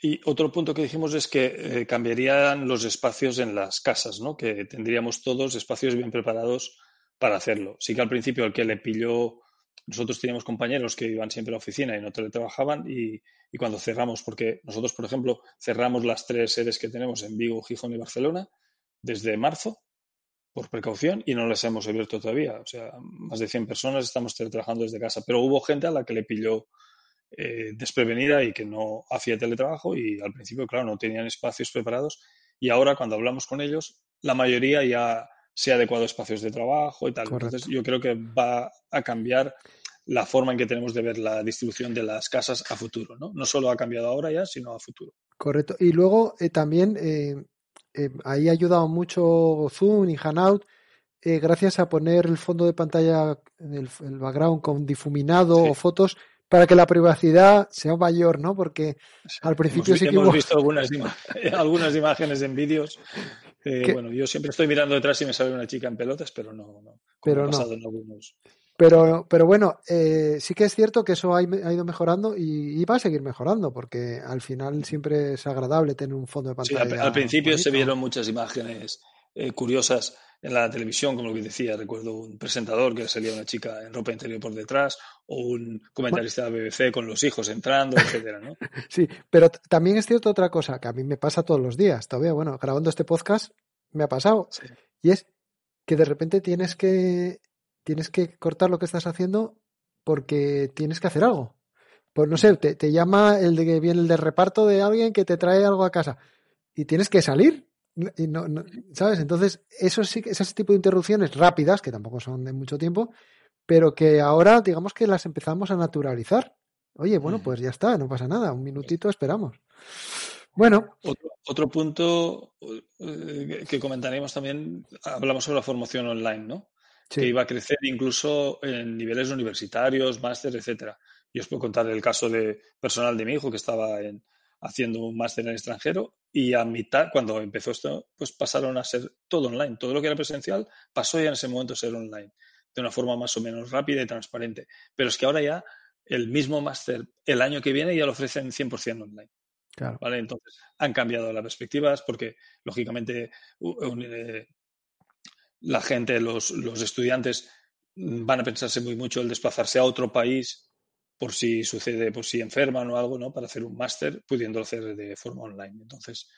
[SPEAKER 3] Y otro punto que dijimos es que eh, cambiarían los espacios en las casas, ¿no? que tendríamos todos espacios bien preparados para hacerlo. Sí que al principio el que le pilló, nosotros teníamos compañeros que iban siempre a la oficina y no teletrabajaban y, y cuando cerramos, porque nosotros, por ejemplo, cerramos las tres sedes que tenemos en Vigo, Gijón y Barcelona desde marzo por precaución y no las hemos abierto todavía. O sea, más de 100 personas estamos trabajando desde casa, pero hubo gente a la que le pilló eh, desprevenida y que no hacía teletrabajo y al principio, claro, no tenían espacios preparados y ahora cuando hablamos con ellos, la mayoría ya se ha adecuado a espacios de trabajo y tal. Entonces, yo creo que va a cambiar la forma en que tenemos de ver la distribución de las casas a futuro, ¿no? No solo ha cambiado ahora ya, sino a futuro.
[SPEAKER 2] Correcto. Y luego eh, también eh, eh, ahí ha ayudado mucho Zoom y Hanout, eh, gracias a poner el fondo de pantalla, el, el background con difuminado o fotos para que la privacidad sea mayor, ¿no? Porque al principio
[SPEAKER 3] sí que hemos visto algunas, algunas imágenes en vídeos. Eh, bueno, yo siempre estoy mirando detrás y me sale una chica en pelotas, pero no, no.
[SPEAKER 2] Pero no. En algunos... Pero, pero bueno, eh, sí que es cierto que eso ha, ido mejorando y, va a seguir mejorando, porque al final siempre es agradable tener un fondo de pantalla.
[SPEAKER 3] Sí, al, principio se vieron muchas imágenes eh, curiosas en la televisión, como lo que decía, recuerdo un presentador que salía una chica en ropa interior por detrás, o un comentarista de BBC con los hijos entrando, etcétera, ¿no?
[SPEAKER 2] Sí, pero también es cierto otra cosa que a mí me pasa todos los días, todavía, bueno, grabando este podcast me ha pasado, y es que de repente tienes que tienes que cortar lo que estás haciendo porque tienes que hacer algo. Pues no sé, te, llama el de que viene el de reparto de alguien que te trae algo a casa y tienes que salir y no, no, ¿Sabes? Entonces, eso sí, ese tipo de interrupciones rápidas, que tampoco son de mucho tiempo, pero que ahora, digamos que las empezamos a naturalizar. Oye, bueno, pues ya está, no pasa nada, un minutito esperamos. Bueno.
[SPEAKER 3] Otro, punto eh, que comentaremos también, hablamos sobre la formación online, ¿no? Que iba a crecer incluso en niveles universitarios, máster, etcétera. Y os puedo contar el caso de personal de mi hijo que estaba haciendo un máster en el extranjero y a mitad, cuando empezó esto, pues pasaron a ser todo online. Todo lo que era presencial pasó ya en ese momento a ser online, de una forma más o menos rápida y transparente. Pero es que ahora ya el mismo máster el año que viene ya lo ofrecen 100% online. ¿vale? Entonces, han cambiado las perspectivas porque, lógicamente, eh, la gente, los, los estudiantes van a pensarse muy mucho el desplazarse a otro país por si sucede, por si enferman o algo, ¿no? Para hacer un máster, pudiéndolo hacer de forma online. Entonces,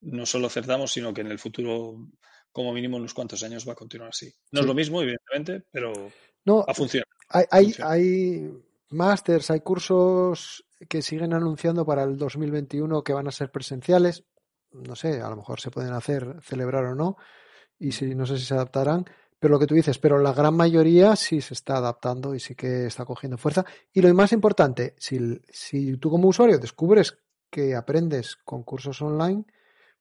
[SPEAKER 3] no solo acertamos, sino que en el futuro, como mínimo, unos cuantos años va a continuar así. No es lo mismo, evidentemente, pero
[SPEAKER 2] no,
[SPEAKER 3] a funcionar.
[SPEAKER 2] Hay, hay, hay másters, hay cursos que siguen anunciando para el 2021 que van a ser presenciales. No sé, a lo mejor se pueden hacer, celebrar o no, y si no sé si se adaptarán. Pero lo que tú dices, pero la gran mayoría sí se está adaptando y sí que está cogiendo fuerza. Y lo más importante, si, si tú como usuario descubres que aprendes con cursos online,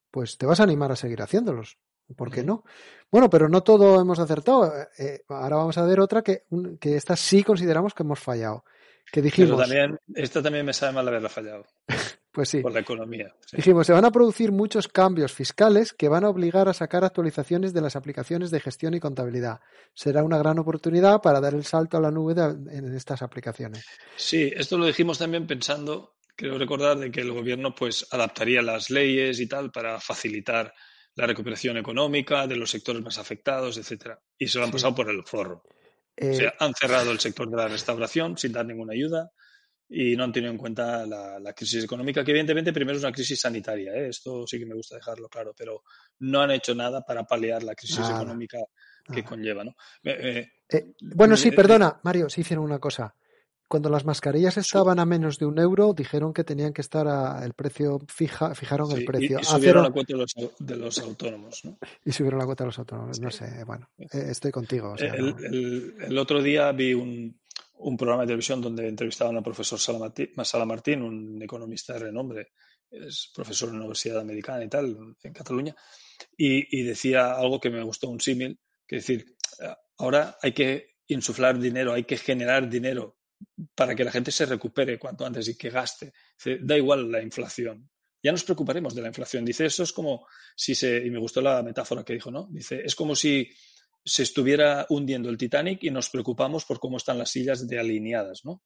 [SPEAKER 2] pues te vas a animar a seguir haciéndolos. ¿Por qué no? Bueno, pero no todo hemos acertado. Eh, ahora vamos a ver otra que, que esta sí consideramos que hemos fallado que dijimos.
[SPEAKER 3] Pero también, esto también me sabe mal haberla fallado.
[SPEAKER 2] pues sí.
[SPEAKER 3] Por la economía.
[SPEAKER 2] Dijimos, se van a producir muchos cambios fiscales que van a obligar a sacar actualizaciones de las aplicaciones de gestión y contabilidad. Será una gran oportunidad para dar el salto a la nube en estas aplicaciones.
[SPEAKER 3] Sí, esto lo dijimos también pensando, creo recordar, de que el gobierno pues adaptaría las leyes y tal para facilitar la recuperación económica de los sectores más afectados, etcétera. Y se lo han pasado por el forro. Eh, han cerrado el sector de la restauración sin dar ninguna ayuda y no han tenido en cuenta la, crisis económica, que evidentemente primero es una crisis sanitaria, ¿eh? esto sí que me gusta dejarlo claro, pero no han hecho nada para paliar la crisis económica que conlleva. ¿no?
[SPEAKER 2] Eh, bueno, sí, perdona, Mario, sí hicieron una cosa. Cuando las mascarillas estaban a menos de un euro, dijeron que tenían que estar a el precio, fija, fijaron el precio.
[SPEAKER 3] Y, subieron la cuota de los, autónomos, ¿no?
[SPEAKER 2] Y subieron la cuota de los autónomos, no sé, bueno, eh, estoy contigo.
[SPEAKER 3] el, otro día vi un, programa de televisión donde entrevistaban al profesor Sala Martín, un economista de renombre, es profesor en la Universidad Americana y tal, en Cataluña, y, y decía algo que me gustó, un símil, que decir, ahora hay que insuflar dinero, hay que generar dinero para que la gente se recupere cuanto antes y que gaste. da igual la inflación. Ya nos preocuparemos de la inflación. Dice, eso es como si se, y me gustó la metáfora que dijo, ¿no? Dice, es como si se estuviera hundiendo el Titanic y nos preocupamos por cómo están las sillas de alineadas, ¿no?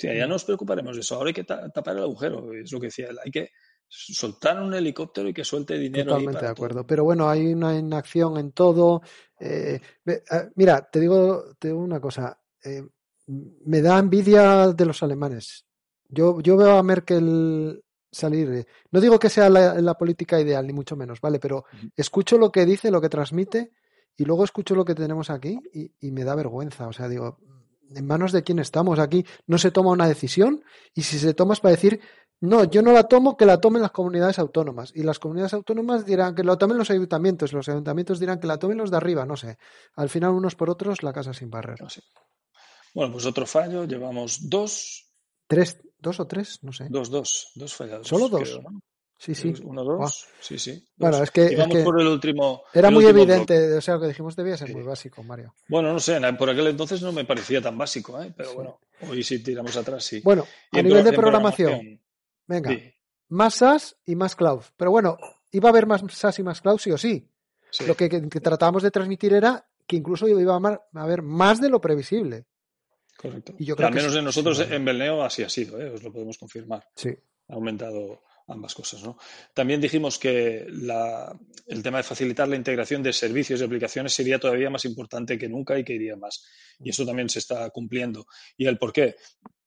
[SPEAKER 3] ya mm. no nos preocuparemos de eso. Ahora hay que tapar el agujero, es lo que decía él. Hay que soltar un helicóptero y que suelte dinero.
[SPEAKER 2] Totalmente de acuerdo. Pero bueno, hay una inacción en todo. Eh, eh, mira, te digo, te digo una cosa. Eh, me da envidia de los alemanes. Yo, yo veo a Merkel salir. No digo que sea la, política ideal, ni mucho menos, ¿vale? Pero escucho lo que dice, lo que transmite, y luego escucho lo que tenemos aquí y, me da vergüenza. O sea, digo, ¿en manos de quién estamos? Aquí no se toma una decisión y si se toma es para decir, no, yo no la tomo, que la tomen las comunidades autónomas. Y las comunidades autónomas dirán que lo tomen los ayuntamientos, los ayuntamientos dirán que la tomen los de arriba, no sé. Al final, unos por otros, la casa sin barrer. No sé.
[SPEAKER 3] Bueno, pues otro fallo, llevamos dos.
[SPEAKER 2] ¿Tres? ¿Dos o tres? No sé.
[SPEAKER 3] Dos, dos, dos fallados.
[SPEAKER 2] ¿Solo dos? Sí, sí.
[SPEAKER 3] Uno, dos. Sí, sí.
[SPEAKER 2] Bueno, es que.
[SPEAKER 3] vamos por el último.
[SPEAKER 2] Era muy evidente, o sea, lo que dijimos debía ser muy básico, Mario.
[SPEAKER 3] Bueno, no sé, por aquel entonces no me parecía tan básico, ¿eh? pero bueno, hoy sí tiramos atrás, sí.
[SPEAKER 2] Bueno, a nivel de programación, venga, más SAS y más cloud. Pero bueno, iba a haber más SAS y más cloud sí o sí. Lo que, tratábamos de transmitir era que incluso iba a haber más de lo previsible.
[SPEAKER 3] Correcto. Y al menos en nosotros en Belneo así ha sido, ¿eh? os lo podemos confirmar.
[SPEAKER 2] Sí.
[SPEAKER 3] Ha aumentado ambas cosas. ¿no? También dijimos que el tema de facilitar la integración de servicios y aplicaciones sería todavía más importante que nunca y que iría más. Y eso también se está cumpliendo. ¿Y el por qué?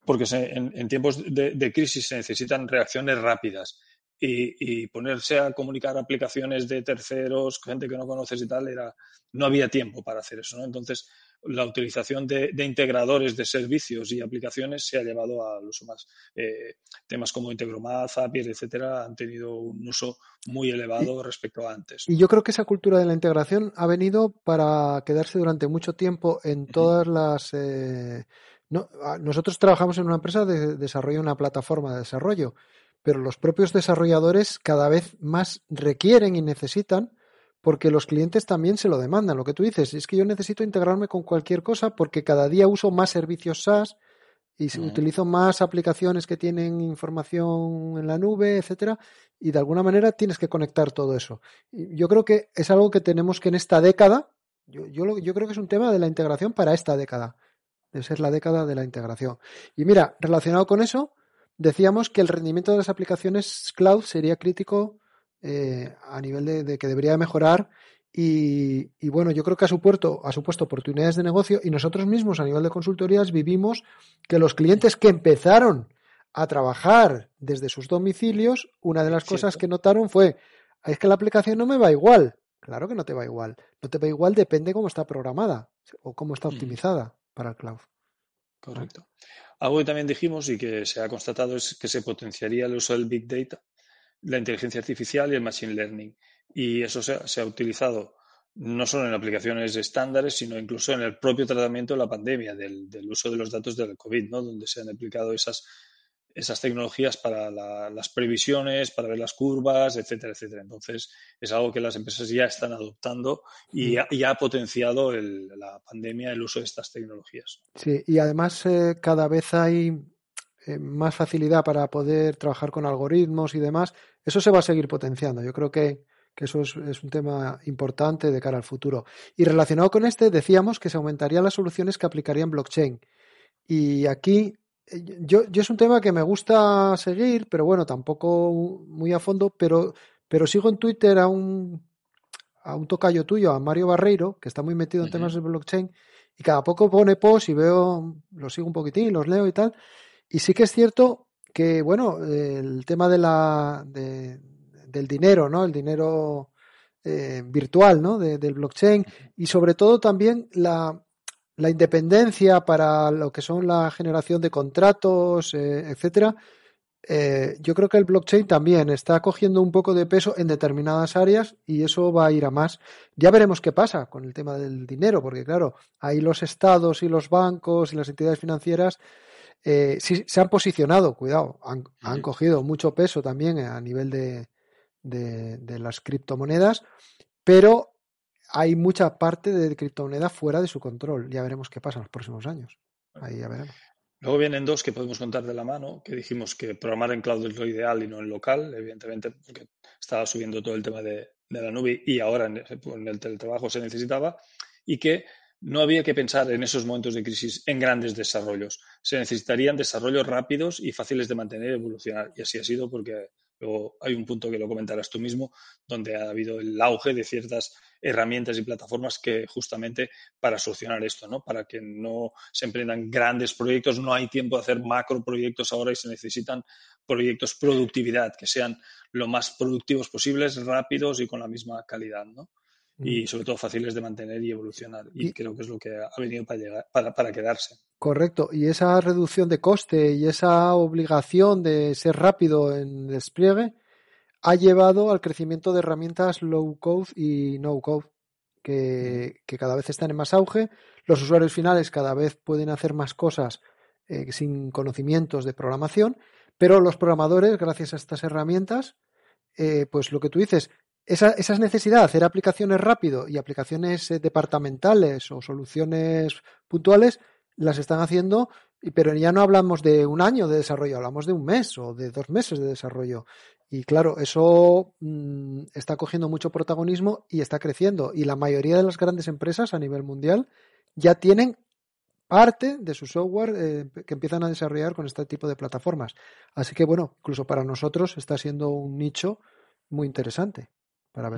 [SPEAKER 3] Porque en, tiempos de, crisis se necesitan reacciones rápidas. Y, y, ponerse a comunicar aplicaciones de terceros, gente que no conoces y tal, era, no había tiempo para hacer eso. ¿no? Entonces, la utilización de, integradores de servicios y aplicaciones se ha llevado al uso más. Eh, temas como Integromat, Zapier, etcétera, han tenido un uso muy elevado respecto a antes.
[SPEAKER 2] Y yo creo que esa cultura de la integración ha venido para quedarse durante mucho tiempo en todas las. Eh, nosotros trabajamos en una empresa de desarrollo, una plataforma de desarrollo, pero los propios desarrolladores cada vez más requieren y necesitan porque los clientes también se lo demandan. Lo que tú dices es que yo necesito integrarme con cualquier cosa porque cada día uso más servicios SaaS y utilizo más aplicaciones que tienen información en la nube, etcétera, y de alguna manera tienes que conectar todo eso. Yo creo que es algo que tenemos que en esta década, yo, yo, yo creo que es un tema de la integración para esta década, de ser la década de la integración. Y mira, relacionado con eso, decíamos que el rendimiento de las aplicaciones cloud sería crítico eh, a nivel de, que debería mejorar. Y, bueno, yo creo que ha supuesto, ha supuesto oportunidades de negocio y nosotros mismos a nivel de consultorías vivimos que los clientes que empezaron a trabajar desde sus domicilios, una de las cosas que notaron fue, es que la aplicación no me va igual. Claro que no te va igual. No te va igual, depende cómo está programada o cómo está optimizada para el cloud.
[SPEAKER 3] Correcto. Algo que también dijimos y que se ha constatado es que se potenciaría el uso del Big Data la inteligencia artificial y el machine learning. Y eso se, ha utilizado no solo en aplicaciones estándares, sino incluso en el propio tratamiento de la pandemia, del, uso de los datos del COVID, ¿no? donde se han aplicado esas, esas tecnologías para las previsiones, para ver las curvas, etcétera, etcétera. Entonces, es algo que las empresas ya están adoptando y, mm. ha, potenciado la pandemia el uso de estas tecnologías.
[SPEAKER 2] Sí, y además eh, cada vez hay eh, más facilidad para poder trabajar con algoritmos y demás, eso se va a seguir potenciando. Yo creo que, eso es, un tema importante de cara al futuro. Y relacionado con este, decíamos que se aumentarían las soluciones que aplicarían blockchain. Y aquí, eh, yo, yo es un tema que me gusta seguir, pero bueno, tampoco muy a fondo, pero, pero sigo en Twitter a un, a un tocayo tuyo, a Mario Barreiro, que está muy metido en temas de blockchain, y cada poco pone post y veo, los sigo un poquitín, los leo y tal, y sí que es cierto que, bueno, el tema de la, del dinero, ¿no? El dinero eh, virtual, ¿no? del blockchain y sobre todo también la, la, independencia para lo que son la generación de contratos, eh, etcétera. Eh, yo creo que el blockchain también está cogiendo un poco de peso en determinadas áreas y eso va a ir a más. Ya veremos qué pasa con el tema del dinero, porque claro, ahí los estados y los bancos y las entidades financieras eh, se han posicionado, cuidado, han, cogido mucho peso también a nivel de, de, las criptomonedas, pero hay mucha parte de criptomonedas fuera de su control. Ya veremos qué pasa en los próximos años. Ahí ya veremos.
[SPEAKER 3] Luego vienen dos que podemos contar de la mano, que dijimos que programar en cloud es lo ideal y no en local, evidentemente, porque estaba subiendo todo el tema de, la nube y ahora en el teletrabajo se necesitaba, y que no había que pensar en esos momentos de crisis en grandes desarrollos. Se necesitarían desarrollos rápidos y fáciles de mantener y evolucionar. Y así ha sido porque luego hay un punto que lo comentarás tú mismo, donde ha habido el auge de ciertas herramientas y plataformas que justamente para solucionar esto, ¿no? Para que no se emprendan grandes proyectos, no hay tiempo de hacer macro proyectos ahora y se necesitan proyectos productividad que sean lo más productivos posibles, rápidos y con la misma calidad, ¿no? Y sobre todo fáciles de mantener y evolucionar. Y, creo que es lo que ha venido para, llegar, para, para, quedarse.
[SPEAKER 2] Correcto. Y esa reducción de coste y esa obligación de ser rápido en despliegue ha llevado al crecimiento de herramientas low code y no code, que, que cada vez están en más auge. Los usuarios finales cada vez pueden hacer más cosas eh, sin conocimientos de programación, pero los programadores, gracias a estas herramientas, eh, pues lo que tú dices, esa, esa necesidad de hacer aplicaciones rápido y aplicaciones eh, departamentales o soluciones puntuales las están haciendo, pero ya no hablamos de un año de desarrollo, hablamos de un mes o de dos meses de desarrollo. Y claro, eso mm, está cogiendo mucho protagonismo y está creciendo. Y la mayoría de las grandes empresas a nivel mundial ya tienen parte de su software eh, que empiezan a desarrollar con este tipo de plataformas. Así que bueno, incluso para nosotros está siendo un nicho muy interesante para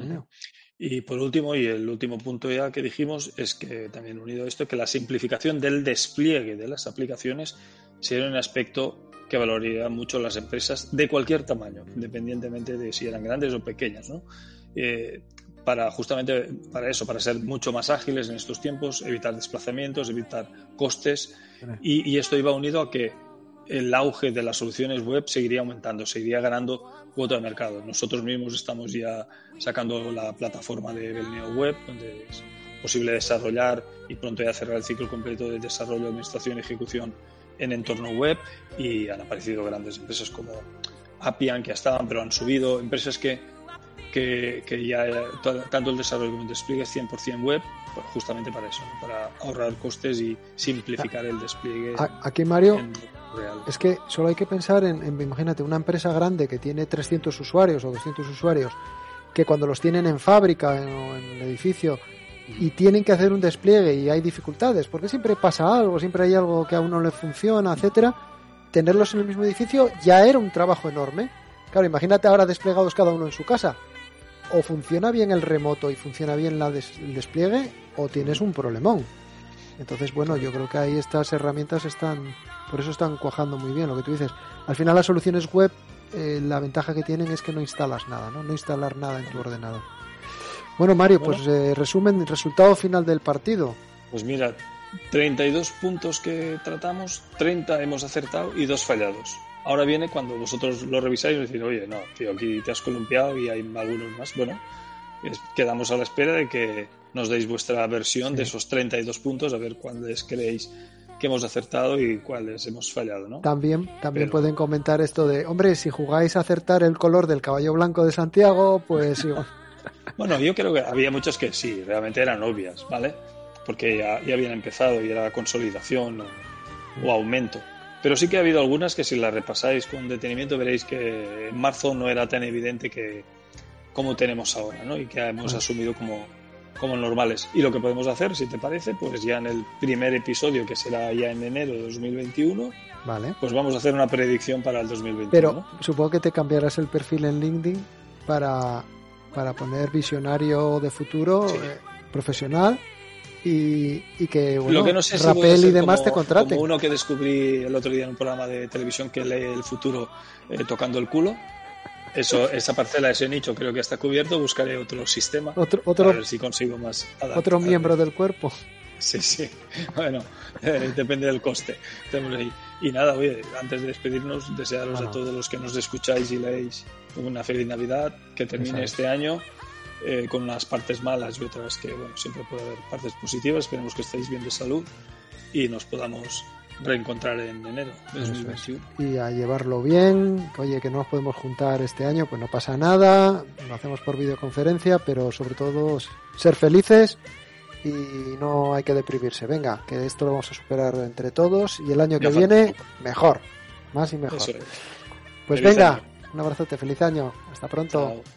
[SPEAKER 3] Y por último, y el último punto ya que dijimos, es que también unido a esto, que la simplificación del despliegue de las aplicaciones sería un aspecto que valorarían mucho las empresas de cualquier tamaño, independientemente de si eran grandes o pequeñas. ¿no? Eh, para justamente para eso, para ser mucho más ágiles en estos tiempos, evitar desplazamientos, evitar costes y, y esto iba unido a que el auge de las soluciones web seguiría aumentando, seguiría ganando cuota de mercado. Nosotros mismos estamos ya sacando la plataforma de Belneo Web, donde es posible desarrollar y pronto ya cerrar el ciclo completo de desarrollo, administración y ejecución en entorno web y han aparecido grandes empresas como Appian que ya estaban pero han subido, empresas que, que, que ya tanto el desarrollo como el despliegue es 100% web pues justamente para eso, para ahorrar costes y simplificar el despliegue.
[SPEAKER 2] Aquí Mario, es que solo hay que pensar en, en, imagínate, una empresa grande que tiene 300 usuarios o 200 usuarios, que cuando los tienen en fábrica en, o en el edificio y tienen que hacer un despliegue y hay dificultades, porque siempre pasa algo, siempre hay algo que a uno le funciona, etcétera, tenerlos en el mismo edificio ya era un trabajo enorme. Claro, imagínate ahora desplegados cada uno en su casa. O funciona bien el remoto y funciona bien la des el despliegue, o tienes un problemón. Entonces, bueno, yo creo que ahí estas herramientas están, por eso están cuajando muy bien lo que tú dices. Al final las soluciones web, eh, la ventaja que tienen es que no instalas nada, ¿no? No instalar nada en tu ordenador. Bueno, Mario, bueno. pues eh, resumen, resultado final del partido.
[SPEAKER 3] Pues mira, 32 puntos que tratamos, 30 hemos acertado y dos fallados. Ahora viene cuando vosotros lo revisáis y decís, oye, no, tío, aquí te has columpiado y hay algunos más. Bueno, quedamos a la espera de que nos deis vuestra versión sí. de esos 32 puntos, a ver cuáles creéis que hemos acertado y cuáles hemos fallado, ¿no?
[SPEAKER 2] También, también Pero... pueden comentar esto de, hombre, si jugáis a acertar el color del caballo blanco de Santiago, pues
[SPEAKER 3] Bueno, yo creo que había muchas que sí, realmente eran obvias, ¿vale? Porque ya, ya habían empezado y era consolidación o, o, aumento. Pero sí que ha habido algunas que si las repasáis con detenimiento veréis que en marzo no era tan evidente que como tenemos ahora, ¿no? Y que hemos asumido como, como normales. Y lo que podemos hacer, si te parece, pues ya en el primer episodio, que será ya en enero de 2021,
[SPEAKER 2] vale.
[SPEAKER 3] pues vamos a hacer una predicción para el 2021.
[SPEAKER 2] Pero supongo que te cambiarás el perfil en LinkedIn para para poner visionario de futuro, sí. eh, profesional, y, y, que, bueno,
[SPEAKER 3] Lo que no sé
[SPEAKER 2] Rapel
[SPEAKER 3] si
[SPEAKER 2] y demás
[SPEAKER 3] como,
[SPEAKER 2] te contraten.
[SPEAKER 3] Como uno que descubrí el otro día en un programa de televisión que lee el futuro eh, tocando el culo. Eso, esa parcela, ese nicho creo que está cubierto. Buscaré otro sistema
[SPEAKER 2] otro, otro,
[SPEAKER 3] a ver si consigo más.
[SPEAKER 2] Otro miembro del cuerpo.
[SPEAKER 3] Sí, sí. Bueno, eh, depende del coste. Ahí. Y nada, oye, antes de despedirnos, desearos bueno. a todos los que nos escucháis y leéis una feliz Navidad, que termine este año eh, con unas partes malas y otras que, bueno, siempre puede haber partes positivas. Esperemos que estéis bien de salud y nos podamos reencontrar en enero de 2021.
[SPEAKER 2] Y a llevarlo bien, oye, que no nos podemos juntar este año, pues no pasa nada, lo hacemos por videoconferencia, pero sobre todo ser felices y no hay que deprimirse. Venga, que esto lo vamos a superar entre todos y el año que viene, mejor, más y mejor.
[SPEAKER 3] Es.
[SPEAKER 2] Pues feliz venga, año. un abrazote, feliz año, hasta pronto.
[SPEAKER 3] Chao.